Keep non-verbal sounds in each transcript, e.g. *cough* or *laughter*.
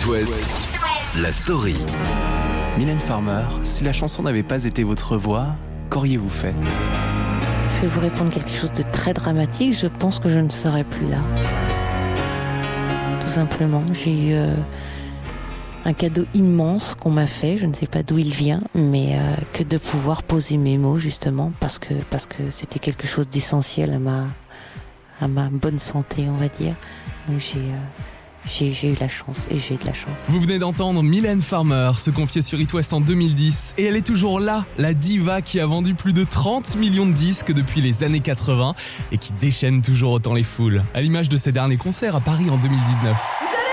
It West, la story. Mylène Farmer, si la chanson n'avait pas été votre voix, qu'auriez-vous fait? Je vais vous répondre quelque chose de très dramatique. Je pense que je ne serais plus là. Tout simplement. J'ai eu euh, un cadeau immense qu'on m'a fait. Je ne sais pas d'où il vient, mais euh, que de pouvoir poser mes mots justement parce que parce que c'était quelque chose d'essentiel à ma à ma bonne santé, on va dire. Donc j'ai euh, j'ai eu la chance et j'ai de la chance. Vous venez d'entendre Mylène Farmer se confier sur It West en 2010 et elle est toujours là, la diva qui a vendu plus de 30 millions de disques depuis les années 80 et qui déchaîne toujours autant les foules, à l'image de ses derniers concerts à Paris en 2019.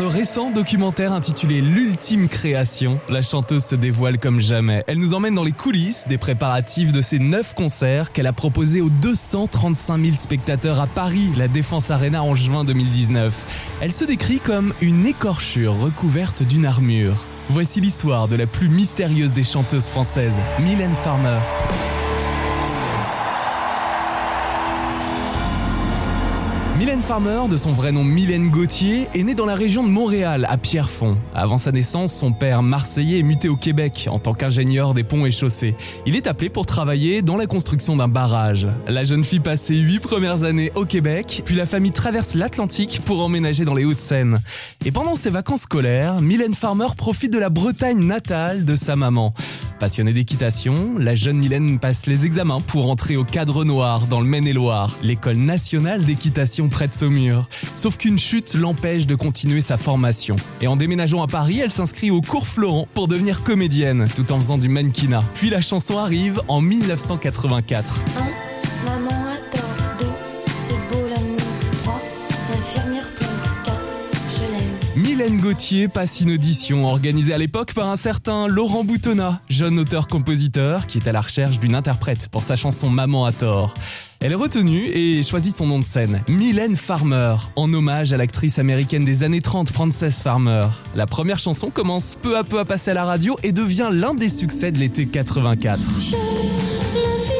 Le récent documentaire intitulé L'ultime création, la chanteuse se dévoile comme jamais. Elle nous emmène dans les coulisses des préparatifs de ses 9 concerts qu'elle a proposés aux 235 000 spectateurs à Paris, la Défense Arena en juin 2019. Elle se décrit comme une écorchure recouverte d'une armure. Voici l'histoire de la plus mystérieuse des chanteuses françaises, Mylène Farmer. Mylène Farmer, de son vrai nom Mylène Gauthier, est née dans la région de Montréal, à Pierrefonds. Avant sa naissance, son père marseillais est muté au Québec en tant qu'ingénieur des ponts et chaussées. Il est appelé pour travailler dans la construction d'un barrage. La jeune fille passe ses huit premières années au Québec, puis la famille traverse l'Atlantique pour emménager dans les Hauts-de-Seine. Et pendant ses vacances scolaires, Mylène Farmer profite de la Bretagne natale de sa maman. Passionnée d'équitation, la jeune Mylène passe les examens pour entrer au cadre noir dans le Maine-et-Loire, l'école nationale d'équitation près de Saumur. Sauf qu'une chute l'empêche de continuer sa formation. Et en déménageant à Paris, elle s'inscrit au cours Florent pour devenir comédienne, tout en faisant du mannequinat. Puis la chanson arrive en 1984. Un, maman Mylène Gauthier passe une audition organisée à l'époque par un certain Laurent Boutonnat, jeune auteur-compositeur qui est à la recherche d'une interprète pour sa chanson Maman a tort. Elle est retenue et choisit son nom de scène, Mylène Farmer, en hommage à l'actrice américaine des années 30 Frances Farmer. La première chanson commence peu à peu à passer à la radio et devient l'un des succès de l'été 84. Je l'infirmière. Maman,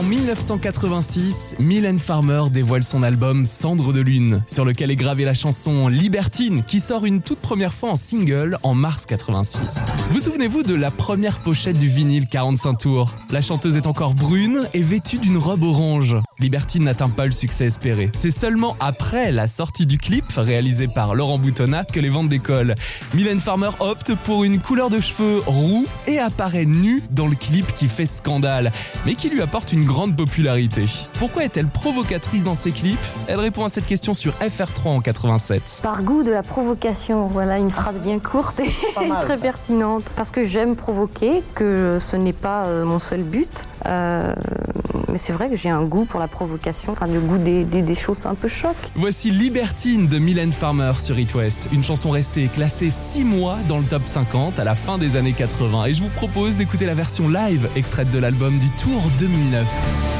En 1986, Mylène Farmer dévoile son album Cendre de Lune, sur lequel est gravée la chanson Libertine, qui sort une toute première fois en single en mars 86. Vous souvenez-vous de la première pochette du vinyle 45 tours? La chanteuse est encore brune et vêtue d'une robe orange. Libertine n'atteint pas le succès espéré. C'est seulement après la sortie du clip, réalisé par Laurent Boutonnat, que les ventes décollent. Mylène Farmer opte pour une couleur de cheveux roux et apparaît nue dans le clip qui fait scandale, mais qui lui apporte une grande popularité. Pourquoi est-elle provocatrice dans ses clips? Elle répond à cette question sur FR3 en 87. Par goût de la provocation, voilà une phrase bien courte et très pertinente. Parce que j'aime provoquer, que ce n'est pas euh, mon seul but. Euh, mais c'est vrai que j'ai un goût pour la provocation, enfin le goût des, des- choses un peu choc. Voici Libertine de Mylène Farmer sur It West, une chanson restée classée 6 mois dans le top 50 à la fin des années 80 et je vous propose d'écouter la version live extraite de l'album du Tour 2009.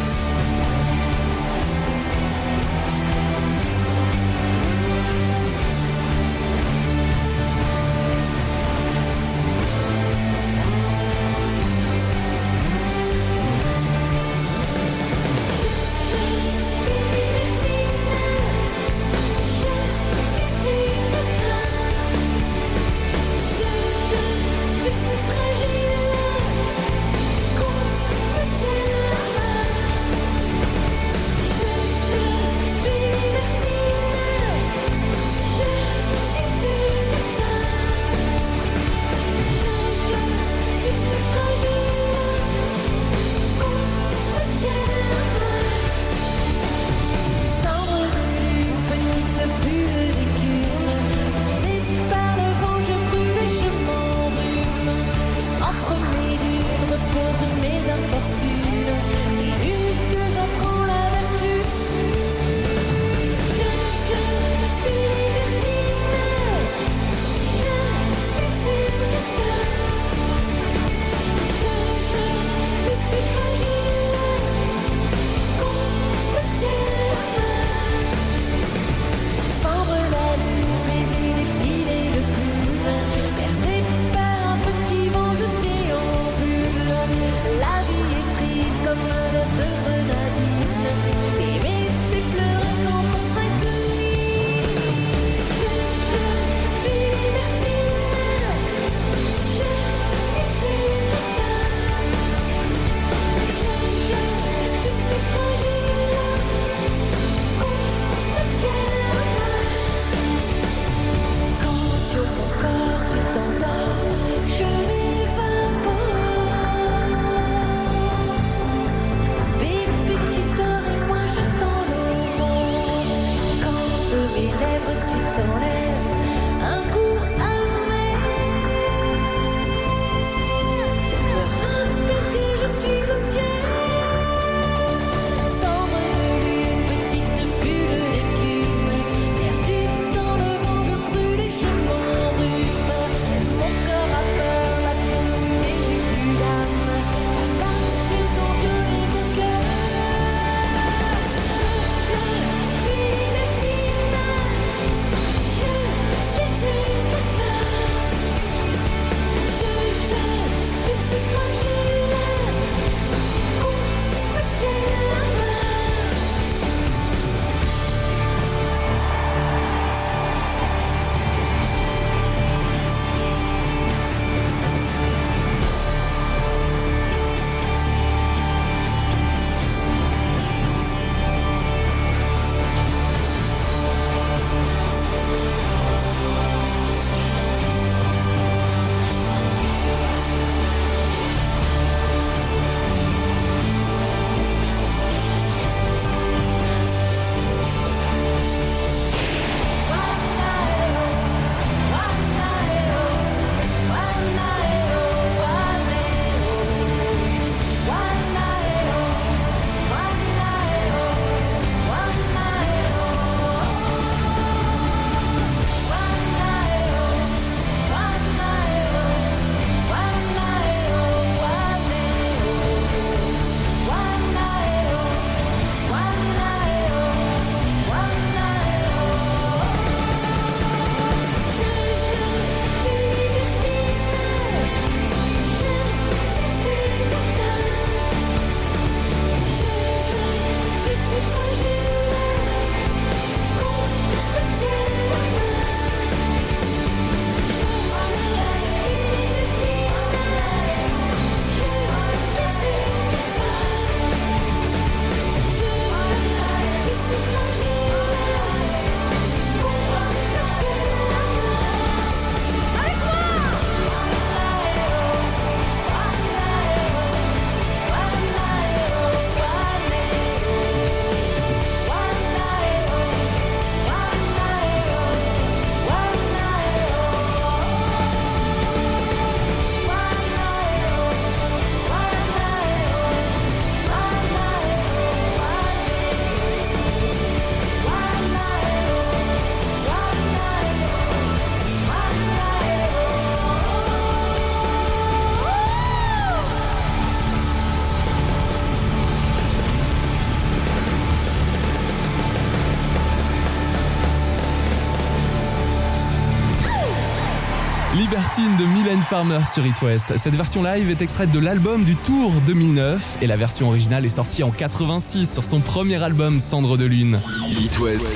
Farmer sur It West. Cette version live est extraite de l'album du Tour 2009 et la version originale est sortie en 86 sur son premier album Cendre de Lune. It West,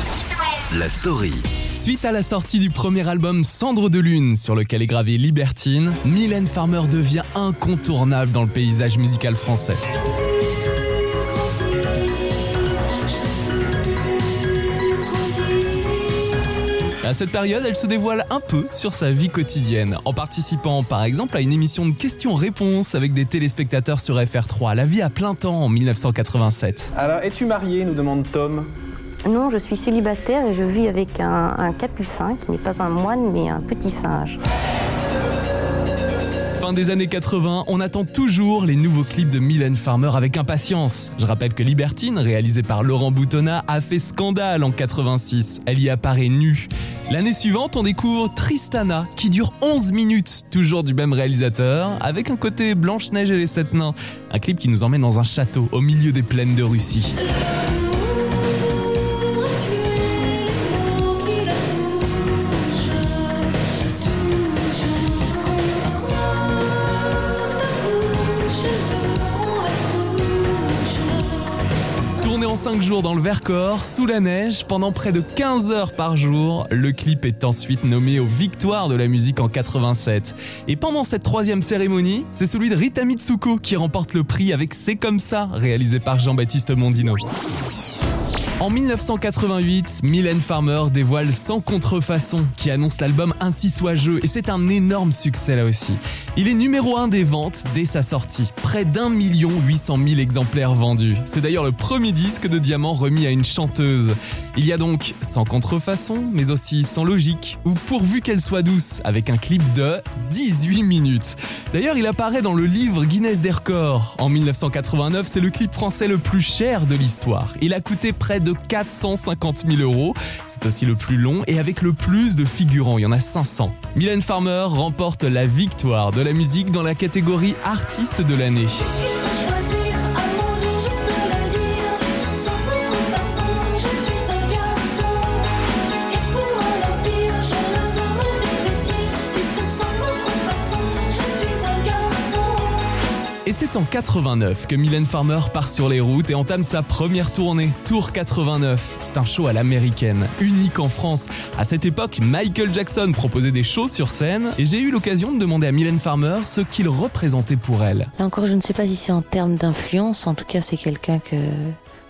la story. Suite à la sortie du premier album Cendre de Lune, sur lequel est gravé Libertine, Mylène Farmer devient incontournable dans le paysage musical français. À cette période, elle se dévoile un peu sur sa vie quotidienne, en participant par exemple à une émission de questions-réponses avec des téléspectateurs sur FR3, La vie à plein temps en 1987. Alors, es-tu marié nous demande Tom. Non, je suis célibataire et je vis avec un, un capucin qui n'est pas un moine mais un petit singe. Des années 80, on attend toujours les nouveaux clips de Mylène Farmer avec impatience. Je rappelle que Libertine, réalisé par Laurent Boutonnat, a fait scandale en 86. Elle y apparaît nue. L'année suivante, on découvre Tristana, qui dure 11 minutes, toujours du même réalisateur, avec un côté Blanche-Neige et les Sept Nains. Un clip qui nous emmène dans un château au milieu des plaines de Russie. 5 jours dans le Vercors, sous la neige, pendant près de 15 heures par jour, le clip est ensuite nommé aux Victoires de la musique en 87. Et pendant cette troisième cérémonie, c'est celui de Rita Mitsuko qui remporte le prix avec C'est comme ça, réalisé par Jean-Baptiste Mondino. En 1988, Mylène Farmer dévoile Sans contrefaçon, qui annonce l'album Ainsi soit jeu, et c'est un énorme succès là aussi. Il est numéro 1 des ventes dès sa sortie, près d'un million huit cent mille exemplaires vendus. C'est d'ailleurs le premier disque de diamant remis à une chanteuse. Il y a donc Sans contrefaçon, mais aussi Sans logique, ou Pourvu qu'elle soit douce, avec un clip de 18 minutes. D'ailleurs, il apparaît dans le livre Guinness des records. En 1989, c'est le clip français le plus cher de l'histoire. Il a coûté près de 450 000 euros. C'est aussi le plus long et avec le plus de figurants. Il y en a 500. Mylène Farmer remporte la victoire de la musique dans la catégorie artiste de l'année. C'est en 89 que Mylène Farmer part sur les routes et entame sa première tournée, Tour 89. C'est un show à l'américaine, unique en France. À cette époque, Michael Jackson proposait des shows sur scène et j'ai eu l'occasion de demander à Mylène Farmer ce qu'il représentait pour elle. Là encore, je ne sais pas si c'est en termes d'influence. En tout cas, c'est quelqu'un que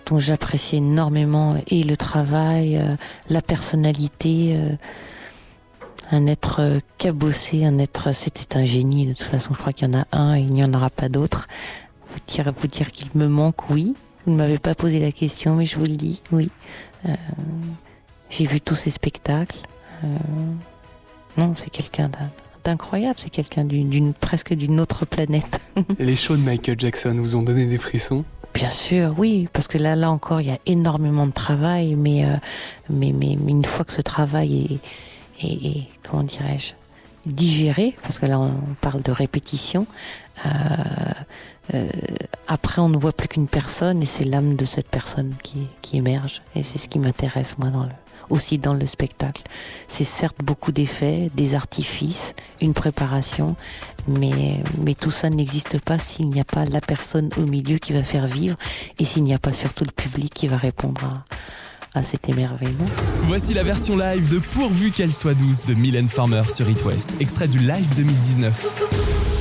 dont j'apprécie énormément et le travail, euh, la personnalité. Euh, un être euh, cabossé, un être, c'était un génie. De toute façon, je crois qu'il y en a un et il n'y en aura pas d'autre. Vous dire, vous dire qu'il me manque, oui. Vous ne m'avez pas posé la question, mais je vous le dis, oui. Euh, j'ai vu tous ces spectacles. Euh, non, c'est quelqu'un d'incroyable, c'est quelqu'un d'une presque d'une autre planète. *laughs* Les shows de Michael Jackson vous ont donné des frissons? Bien sûr, oui, parce que là, là encore, il y a énormément de travail, mais, mais, mais, mais une fois que ce travail est, est, est comment dirais-je, digéré, parce que là on parle de répétition. Euh, euh, après, on ne voit plus qu'une personne et c'est l'âme de cette personne qui, qui émerge. Et c'est ce qui m'intéresse moi dans le, aussi dans le spectacle. C'est certes beaucoup d'effets, des artifices, une préparation, mais, mais tout ça n'existe pas s'il n'y a pas la personne au milieu qui va faire vivre et s'il n'y a pas surtout le public qui va répondre à, à cet émerveillement. Voici la version live de Pourvu qu'elle soit douce de Mylène Farmer sur It West, extrait du live 2019.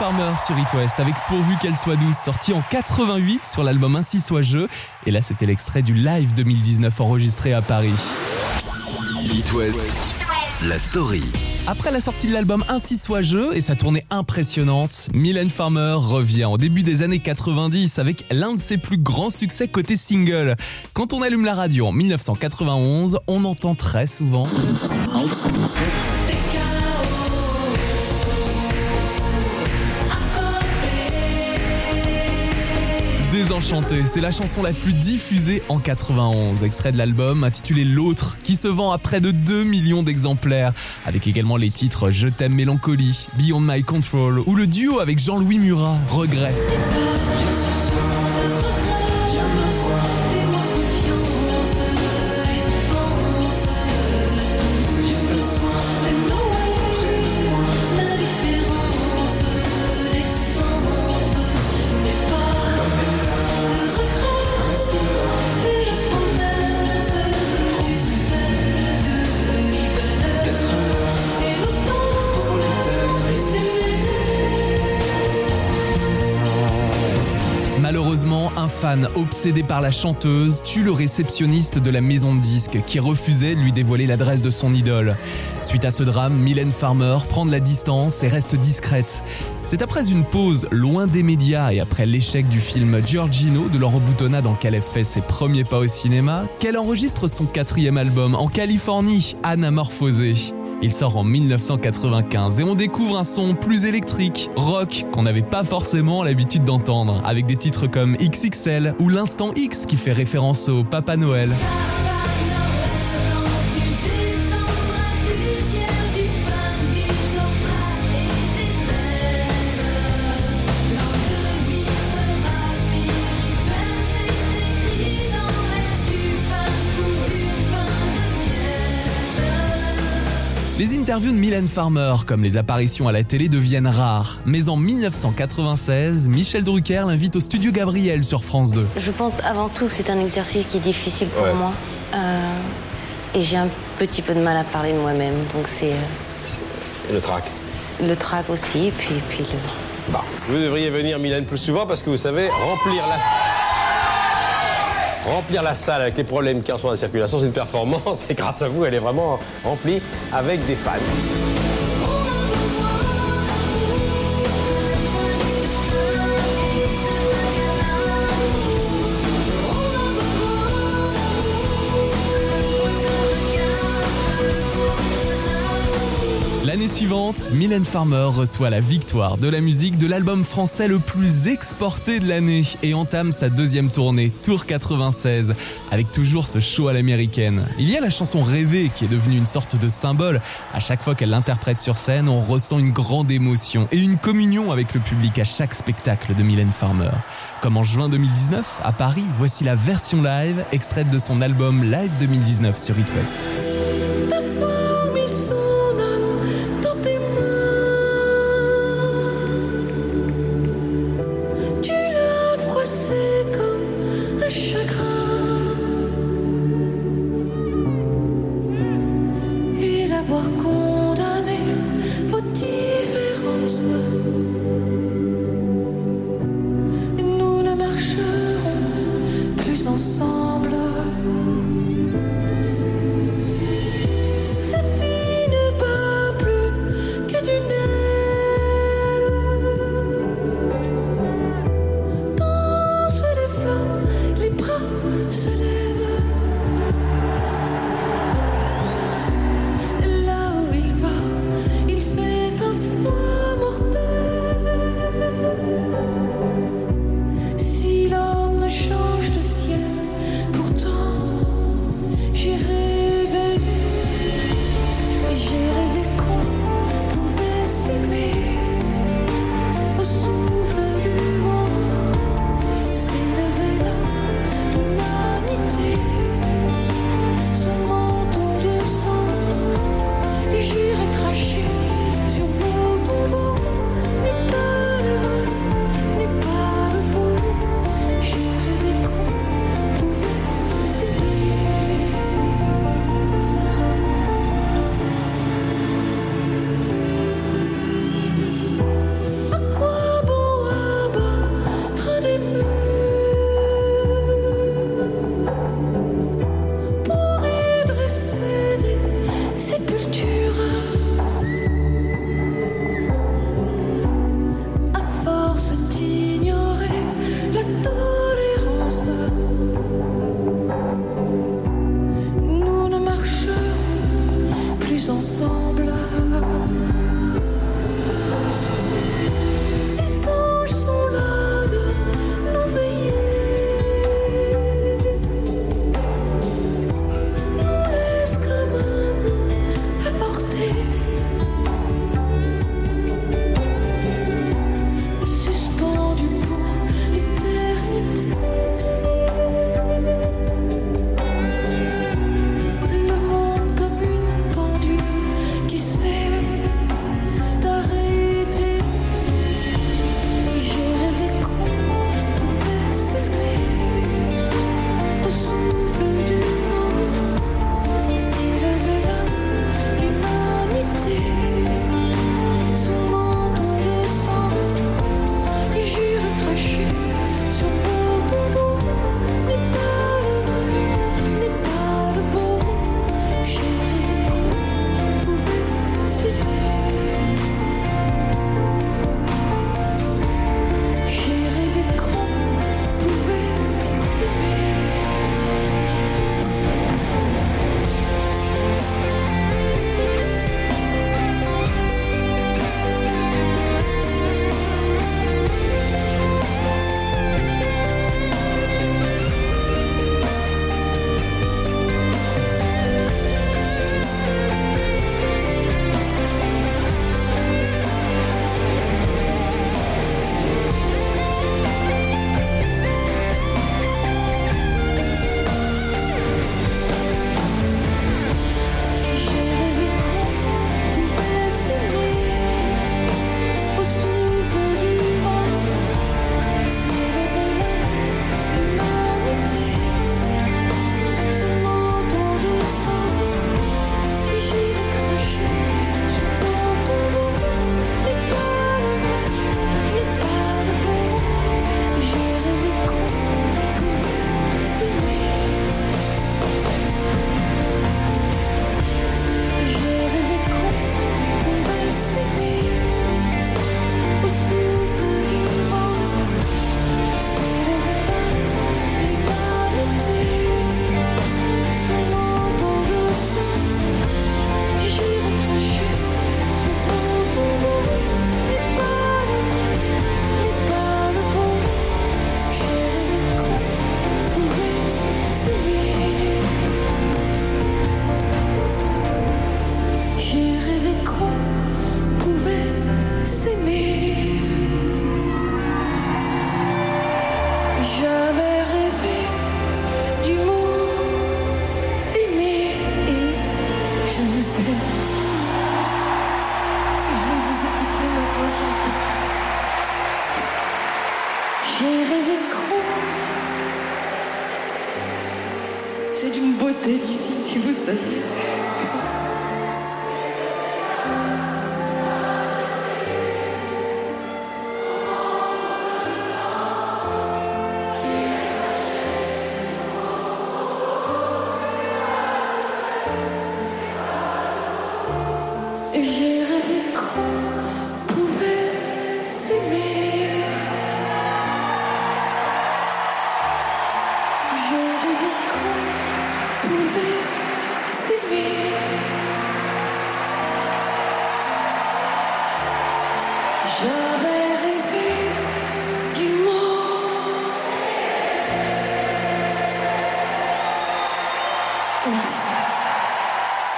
Farmer sur It West avec Pourvu qu'elle soit douce, sorti en 88 sur l'album Ainsi soit je. Et là, c'était l'extrait du live 2019 enregistré à Paris. It West, la story. Après la sortie de l'album Ainsi soit je et sa tournée impressionnante, Mylène Farmer revient au début des années 90 avec l'un de ses plus grands succès côté single. Quand on allume la radio en 1991, on entend très souvent C'est la chanson la plus diffusée en 91, extrait de l'album intitulé L'autre, qui se vend à près de 2 millions d'exemplaires, avec également les titres Je t'aime mélancolie, Beyond My Control ou le duo avec Jean-Louis Murat, Regret. Obsédé par la chanteuse tue le réceptionniste de la maison de disques qui refusait de lui dévoiler l'adresse de son idole. Suite à ce drame, Mylène Farmer prend de la distance et reste discrète. C'est après une pause loin des médias et après l'échec du film Giorgino de Laurent Boutonnat dans lequel elle fait ses premiers pas au cinéma qu'elle enregistre son quatrième album en Californie, Anamorphosé. Il sort en 1995 et on découvre un son plus électrique, rock, qu'on n'avait pas forcément l'habitude d'entendre, avec des titres comme XXL ou l'Instant X qui fait référence au Papa Noël. Interviews de Mylène Farmer, comme les apparitions à la télé, deviennent rares. Mais en 1996, Michel Drucker l'invite au studio Gabriel sur France 2. Je pense avant tout que c'est un exercice qui est difficile pour Ouais. moi. Euh, et j'ai un petit peu de mal à parler de moi-même. Donc c'est euh, Et le trac. le trac aussi. Et puis, puis le... Bah, vous devriez venir, Mylène, plus souvent parce que vous savez, remplir la... Remplir la salle avec les problèmes a en moment dans la circulation, c'est une performance. *laughs* Et grâce à vous, elle est vraiment remplie avec des fans. Suivante, Mylène Farmer reçoit la victoire de la musique de l'album français le plus exporté de l'année et entame sa deuxième tournée, Tour 96, avec toujours ce show à l'américaine. Il y a la chanson Rêver qui est devenue une sorte de symbole. À chaque fois qu'elle l'interprète sur scène, on ressent une grande émotion et une communion avec le public à chaque spectacle de Mylène Farmer. Comme en juin 2019, à Paris, voici la version live extraite de son album Live 2019 sur It.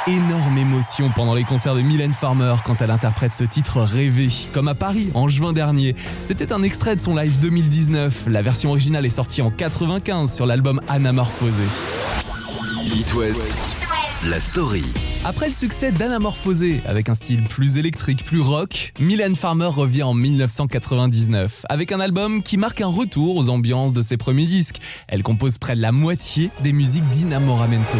Énorme émotion pendant les concerts de Mylène Farmer quand elle interprète ce titre Rêvé, comme à Paris en juin dernier. C'était un extrait de son live 2019. La version originale est sortie en 95 sur l'album Anamorphosé. It West, la story. Après le succès d'Anamorphosé, avec un style plus électrique, plus rock, Mylène Farmer revient en 1999 avec un album qui marque un retour aux ambiances de ses premiers disques. Elle compose près de la moitié des musiques d'Inamoramento.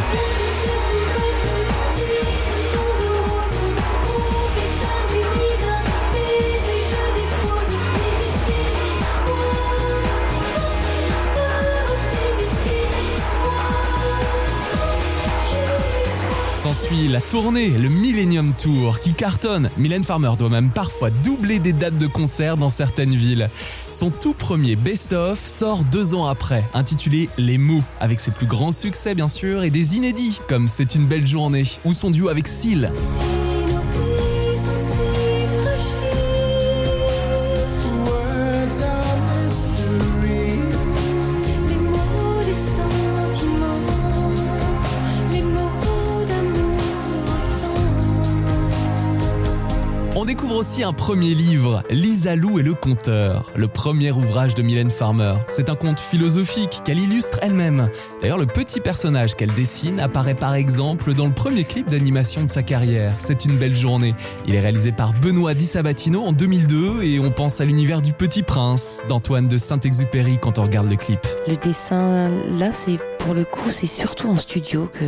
S'ensuit la tournée, le Millennium Tour, qui cartonne. Mylène Farmer doit même parfois doubler des dates de concert dans certaines villes. Son tout premier best-of sort deux ans après, intitulé Les mots, avec ses plus grands succès bien sûr et des inédits comme C'est une belle journée ou son duo avec Seal. Aussi un premier livre, Lisa Lou et le conteur, le premier ouvrage de Mylène Farmer. C'est un conte philosophique qu'elle illustre elle-même. D'ailleurs, le petit personnage qu'elle dessine apparaît par exemple dans le premier clip d'animation de sa carrière. C'est une belle journée. Il est réalisé par Benoît Di Sabatino en 2002 et on pense à l'univers du Petit Prince d'Antoine de Saint-Exupéry quand on regarde le clip. Le dessin, là, c'est pour le coup, c'est surtout en studio que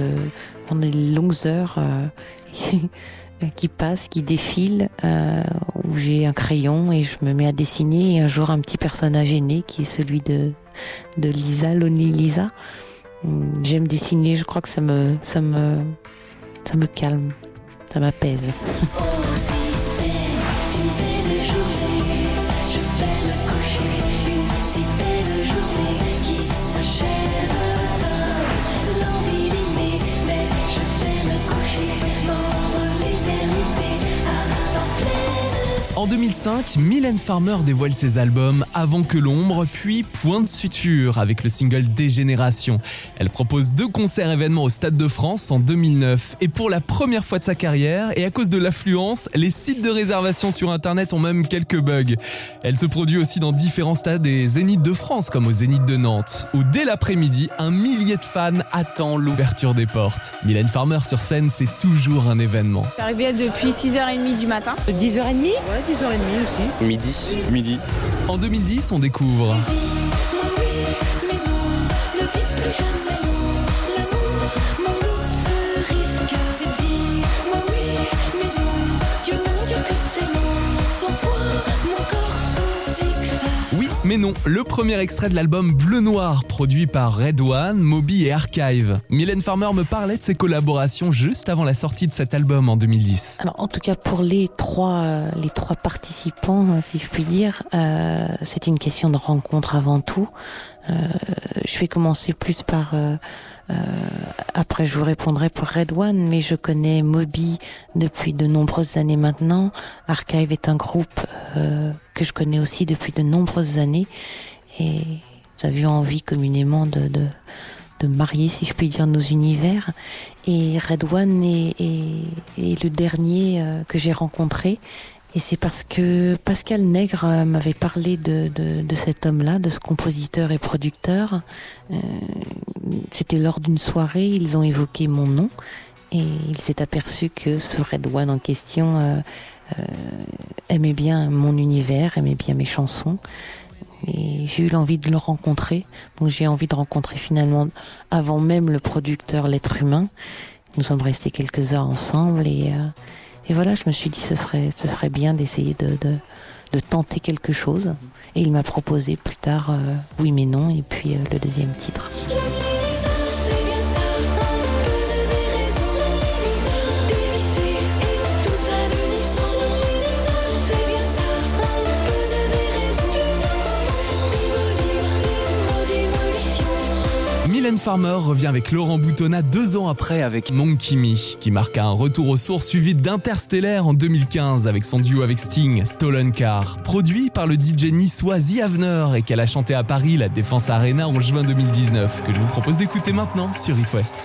pendant les longues heures euh, *laughs* qui passent, qui défilent, euh, où j'ai un crayon et je me mets à dessiner. Et un jour, un petit personnage est né qui est celui de, de Lisa, Lonely Lisa. J'aime dessiner, je crois que ça me calme, ça m'apaise. *laughs* 2005, Mylène Farmer dévoile ses albums Avant que l'ombre, puis Point de suture avec le single Dégénération. Elle propose deux concerts événements au Stade de France en 2009 et pour la première fois de sa carrière et à cause de l'affluence, les sites de réservation sur internet ont même quelques bugs. Elle se produit aussi dans différents stades et zéniths de France comme au Zénith de Nantes où dès l'après-midi, un millier de fans attend l'ouverture des portes. Mylène Farmer sur scène, c'est toujours un événement. Je suis arrivée depuis 6h30 du matin. 10h30 Ouais, 10h30 aussi. Midi. Midi. En 2010, on découvre Oui, mais non, le premier extrait de l'album Bleu Noir, produit par Red One, Moby et Archive. Mylène Farmer me parlait de ses collaborations juste avant la sortie de cet album en 2010. Alors, en tout cas, pour les trois, euh, les trois participants, euh, si je puis dire, euh, c'est une question de rencontre avant tout. Je vais commencer plus par. après, je vous répondrai pour Red One, mais je connais Moby depuis de nombreuses années maintenant. Archive est un groupe que je connais aussi depuis de nombreuses années, et eu envie communément de, de de marier, si je puis dire, nos univers. Et Red One est, est- est le dernier euh, que j'ai rencontré. Et c'est parce que Pascal Nègre euh, m'avait parlé de, de, de cet homme-là, de ce compositeur et producteur. Euh, C'était lors d'une soirée, ils ont évoqué mon nom. Et il s'est aperçu que ce Red One en question aimait bien mon univers, aimait bien mes chansons. Et j'ai eu l'envie de le rencontrer. Donc j'ai envie de rencontrer finalement, avant même le producteur, l'être humain. Nous sommes restés quelques heures ensemble et, euh, et voilà, je me suis dit ce serait, ce serait bien d'essayer de, de, tenter quelque chose. Et il m'a proposé plus tard euh, Oui mais non et puis euh, le deuxième titre. Mylène Farmer revient avec Laurent Boutonnat deux ans après avec Monkey Me, qui marque un retour aux sources suivi d'Interstellaire en 2015 avec son duo avec Sting, Stolen Car, produit par le DJ niçois The Avener et qu'elle a chanté à Paris, la Défense Arena en juin 2019, que je vous propose d'écouter maintenant sur It West.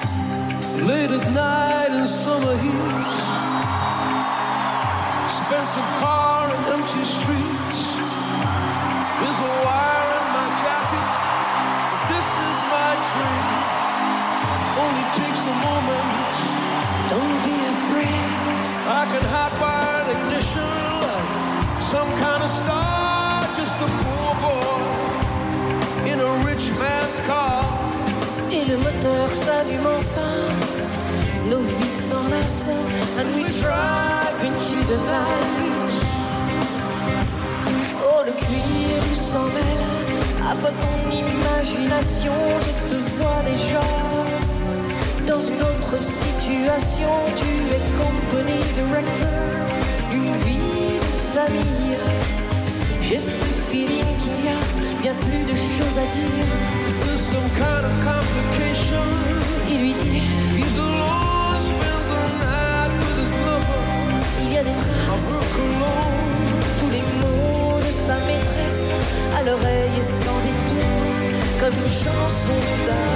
Can hot wire the ignition like some kind of star. Just a poor boy in a rich man's car. Et le moteur s'allume enfin. Nos vies s'enlacent and we drive into the night. Oh, le cuir nous s'en mêle. Avale ton imagination, je te vois déjà. Situation, tu es company director. Une vie de famille. J'ai ce feeling qu'il y a bien plus de choses à dire. Some kind of complication. Il lui dit He's alone, spends the night with his lover. Il y a des traces. Tous les mots de sa maîtresse à l'oreille et sans détour, comme une chanson d'âme.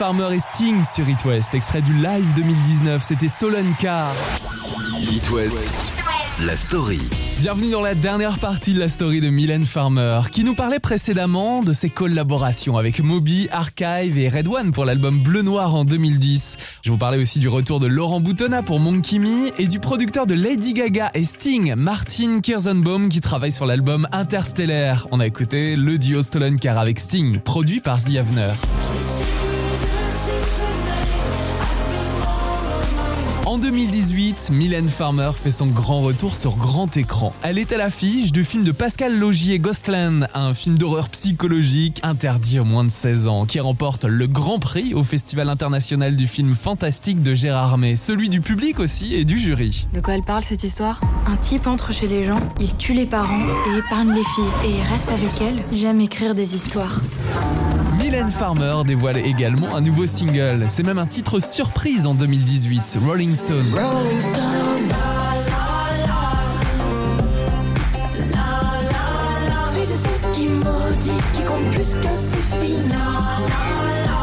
Farmer et Sting sur It West, extrait du live 2019, c'était Stolen Car. It West, la story. Bienvenue dans la dernière partie de la story de Mylène Farmer, qui nous parlait précédemment de ses collaborations avec Moby, Archive et Red One pour l'album Bleu Noir en 2010. Je vous parlais aussi du retour de Laurent Boutonnat pour Monkey Me et du producteur de Lady Gaga et Sting, Martin Kirzenbaum, qui travaille sur l'album Interstellaire. On a écouté le duo Stolen Car avec Sting, produit par The Avener. En 2018, Mylène Farmer fait son grand retour sur grand écran. Elle est à l'affiche du film de Pascal Logier Ghostland, un film d'horreur psychologique interdit aux moins de 16 ans, qui remporte le grand prix au Festival international du film fantastique de Gérard May, celui du public aussi et du jury. De quoi elle parle cette histoire? Un type entre chez les gens, il tue les parents et épargne les filles. Et reste avec elles. J'aime écrire des histoires. Mylène Farmer dévoile également un nouveau single. C'est même un titre surprise en 2018, Rolling Stone. Rolling Stone. Compte plus que ses filles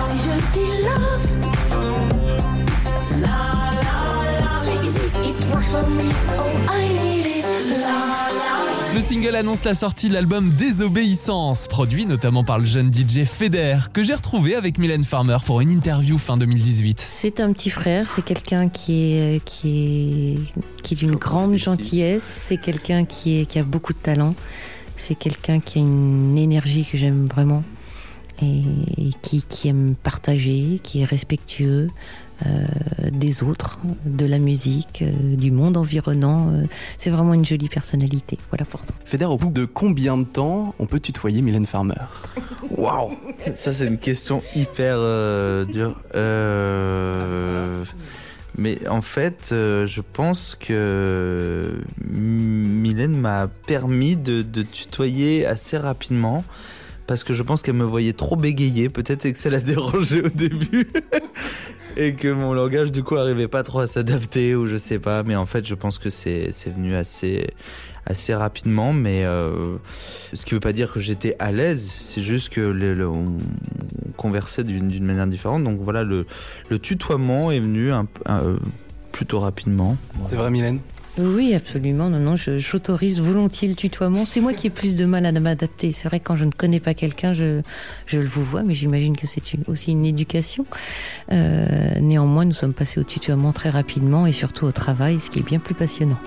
Si je dis love, c'est easy, it works for me. All single annonce la sortie de l'album Désobéissance, produit notamment par le jeune DJ Feder, que j'ai retrouvé avec Mylène Farmer pour une interview fin 2018. C'est un petit frère, c'est quelqu'un qui est, qui est, qui est d'une grande gentillesse, c'est quelqu'un qui, est, qui a beaucoup de talent, c'est quelqu'un qui a une énergie que j'aime vraiment et, et qui, qui aime partager, qui est respectueux. Euh, des autres, de la musique, euh, du monde environnant. euh, c'est vraiment une jolie personnalité. Voilà pour nous. Feder, au bout de combien de temps on peut tutoyer Mylène Farmer? Waouh Ça, c'est une question hyper euh, dure. Euh, mais en fait, euh, je pense que Mylène m'a permis de, de tutoyer assez rapidement. Parce que je pense qu'elle me voyait trop bégayer. Peut-être que ça l'a *laughs* dérangé au début. Et que mon langage, du coup, arrivait pas trop à s'adapter ou je sais pas. Mais en fait, je pense que c'est venu assez, assez rapidement. Mais euh, ce qui veut pas dire que j'étais à l'aise. C'est juste que on, on conversait d'une manière différente. Donc voilà, le, le tutoiement est venu un, un- plutôt rapidement. C'est vrai, Mylène? Oui, absolument. Non, non, j'autorise volontiers le tutoiement. C'est moi qui ai plus de mal à m'adapter. C'est vrai quand je ne connais pas quelqu'un, je, je le vous vois, mais j'imagine que c'est une- aussi une éducation. Euh, néanmoins, nous sommes passés au tutoiement très rapidement et surtout au travail, ce qui est bien plus passionnant.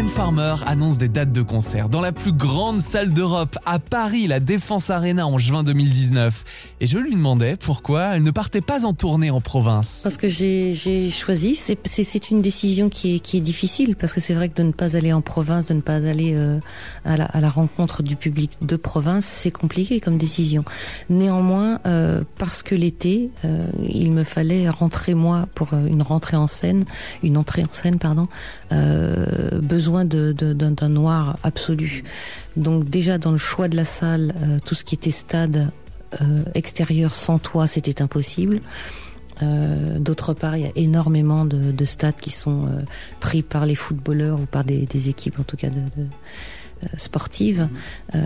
Mylène Farmer annonce des dates de concert dans la plus grande salle d'Europe, à Paris, la Défense Arena en juin 2019. Et je lui demandais pourquoi elle ne partait pas en tournée en province. Parce que j'ai choisi, c'est- une décision qui est, difficile, parce que c'est vrai que de ne pas aller en province, de ne pas aller euh, à, la, rencontre du public de province, c'est compliqué comme décision. Néanmoins, euh, parce que l'été, euh, il me fallait rentrer moi pour une rentrée en scène, une entrée en scène, pardon, euh, besoin de- de- d'un noir absolu. Donc déjà dans le choix de la salle, euh, tout ce qui était stade euh, extérieur sans toit, c'était impossible. Euh, D'autre part, il y a énormément de, de stades qui sont pris par les footballeurs ou par des, des équipes, en tout cas de, euh. Euh,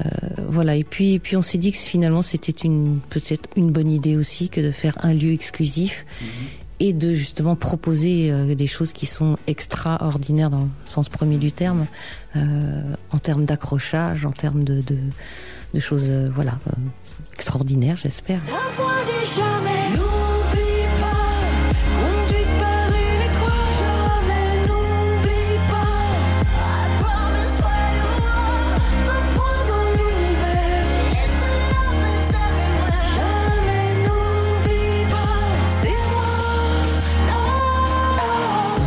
voilà. Et puis, et puis on s'est dit que finalement, c'était une peut-être une bonne idée aussi que de faire un lieu exclusif et de justement proposer euh, des choses qui sont extraordinaires dans le sens premier du terme, euh, en termes d'accrochage, en termes de, de, de choses, euh, voilà, euh, extraordinaires, j'espère.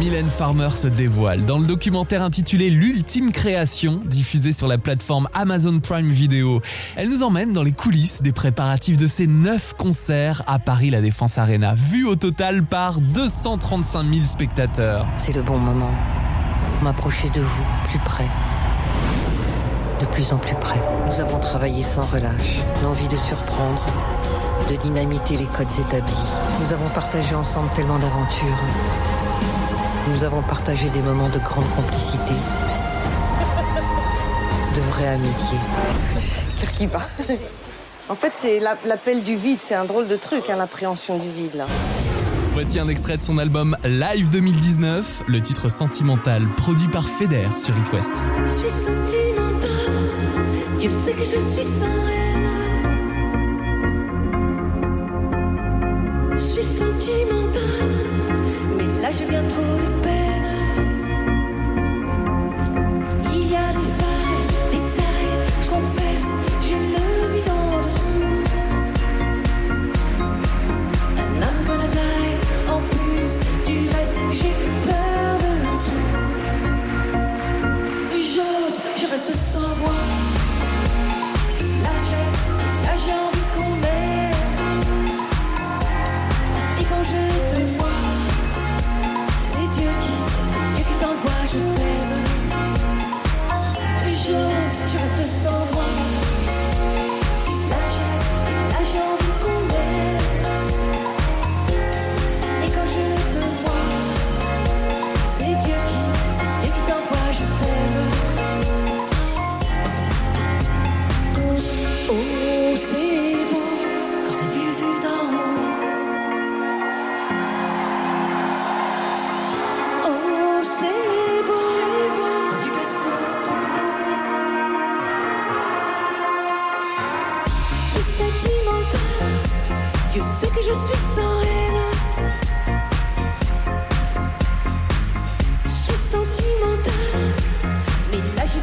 Mylène Farmer se dévoile dans le documentaire intitulé L'ultime création, diffusé sur la plateforme Amazon Prime Video. Elle nous emmène dans les coulisses des préparatifs de ces neuf concerts à Paris La Défense Arena, vus au total par 235 000 spectateurs. C'est le bon moment. M'approcher de vous, plus près. De plus en plus près. Nous avons travaillé sans relâche, l'envie de surprendre, de dynamiter les codes établis. Nous avons partagé ensemble tellement d'aventures. Nous avons partagé des moments de grande complicité. De vraie amitié. Kirkiba. En fait, c'est la- l'appel du vide. C'est un drôle de truc, hein, l'appréhension du vide, là. Voici un extrait de son album Live 2019, le titre Sentimental, produit par Feder sur It West. Je suis sentimentale. Dieu sait que je suis sans haine. Je suis sentimentale. Mais là j'ai bien trop de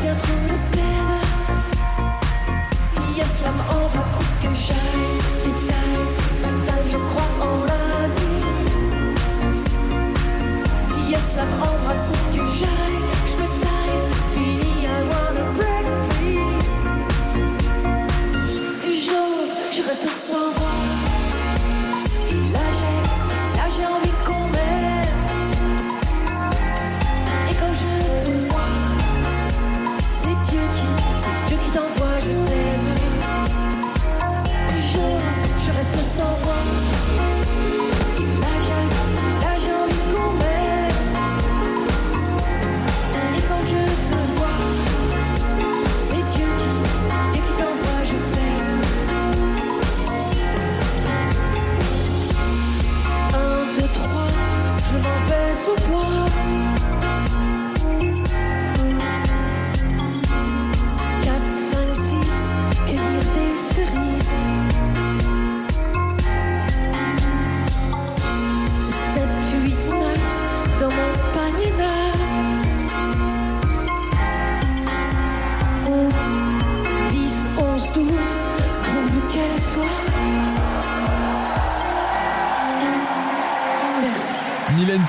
bien trop de peine. Yes, l'âme en raconte que j'aille. Détail fatal, je crois en la vie. Yes, l'âme en raconte que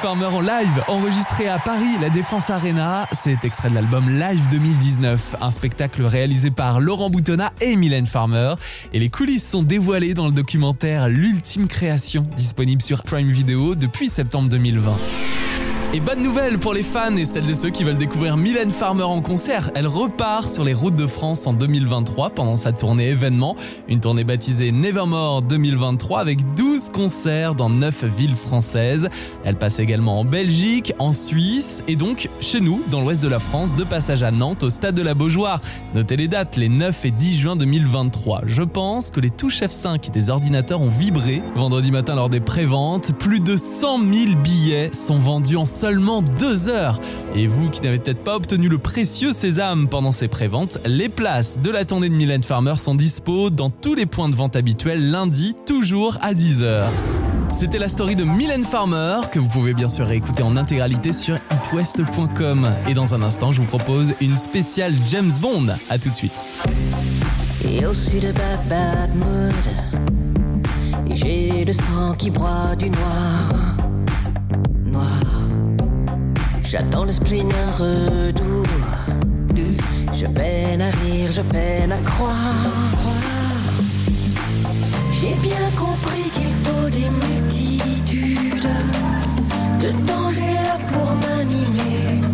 Farmer en live, enregistré à Paris, la Défense Arena. C'est extrait de l'album Live 2019, un spectacle réalisé par Laurent Boutonnat et Mylène Farmer. Et les coulisses sont dévoilées dans le documentaire L'ultime création, disponible sur Prime Video depuis septembre 2020. Et bonne nouvelle pour les fans et celles et ceux qui veulent découvrir Mylène Farmer en concert. Elle repart sur les routes de France en 2023 pendant sa tournée événement. Une tournée baptisée Nevermore 2023 avec 12 concerts dans 9 villes françaises. Elle passe également en Belgique, en Suisse et donc chez nous, dans l'ouest de la France, de passage à Nantes au stade de la Beaujoire. Notez les dates, les 9 et 10 juin 2023. Je pense que les touches F5 des ordinateurs ont vibré. Vendredi matin lors des préventes, plus de 100 000 billets sont vendus en seulement deux heures. Et vous qui n'avez peut-être pas obtenu le précieux sésame pendant ces préventes, les places de la tournée de Mylène Farmer sont dispo dans tous les points de vente habituels lundi, toujours à 10h. C'était la story de Mylène Farmer que vous pouvez bien sûr réécouter en intégralité sur itwest.com. Et dans un instant, je vous propose une spéciale James Bond. À tout de suite. J'attends le spleen un redoux Je peine à rire, je peine à croire. J'ai bien compris qu'il faut des multitudes De dangers pour m'animer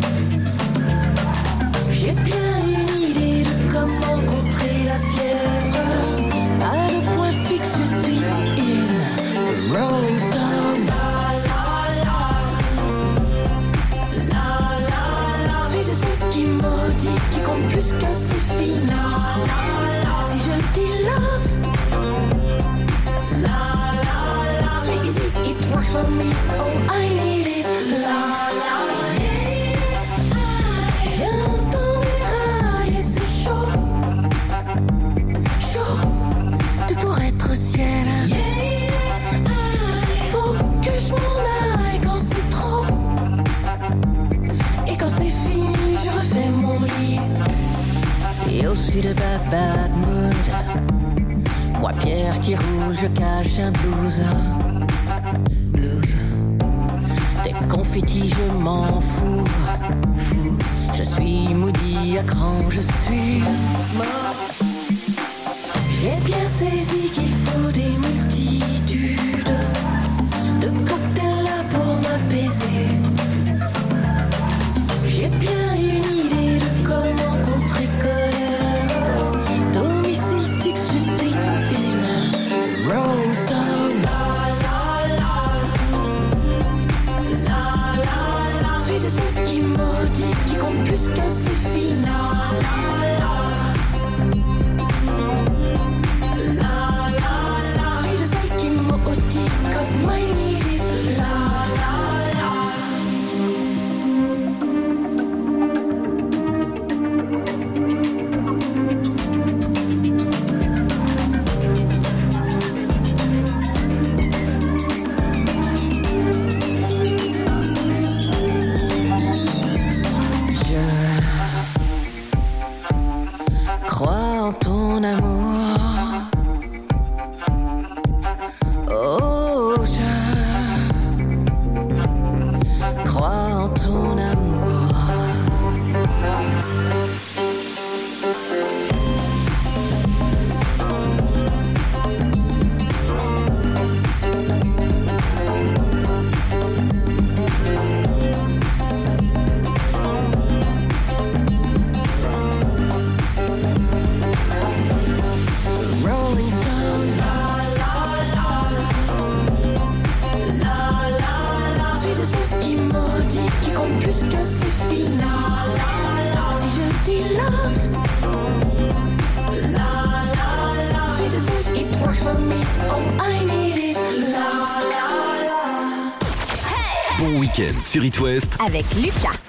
sur It West Avec Lucas.